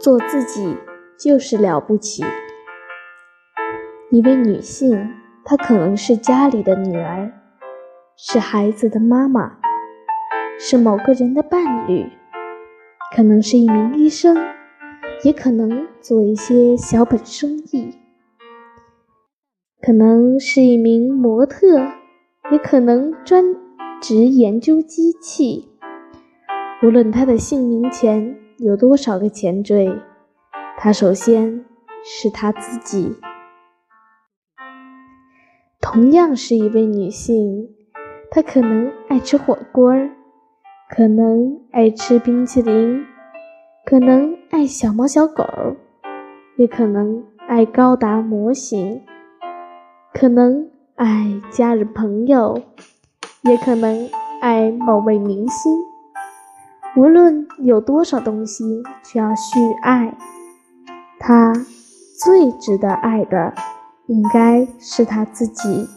做自己就是了不起。一位女性，她可能是家里的女儿，是孩子的妈妈，是某个人的伴侣，可能是一名医生，也可能做一些小本生意，可能是一名模特，也可能专职研究机器。无论她的姓名前有多少个前缀，她首先是她自己。同样是一位女性，她可能爱吃火锅儿，可能爱吃冰淇淋，可能爱小猫小狗，也可能爱高达模型，可能爱家人朋友，也可能爱某位明星。无论有多少东西需要去爱，他最值得爱的，应该是他自己。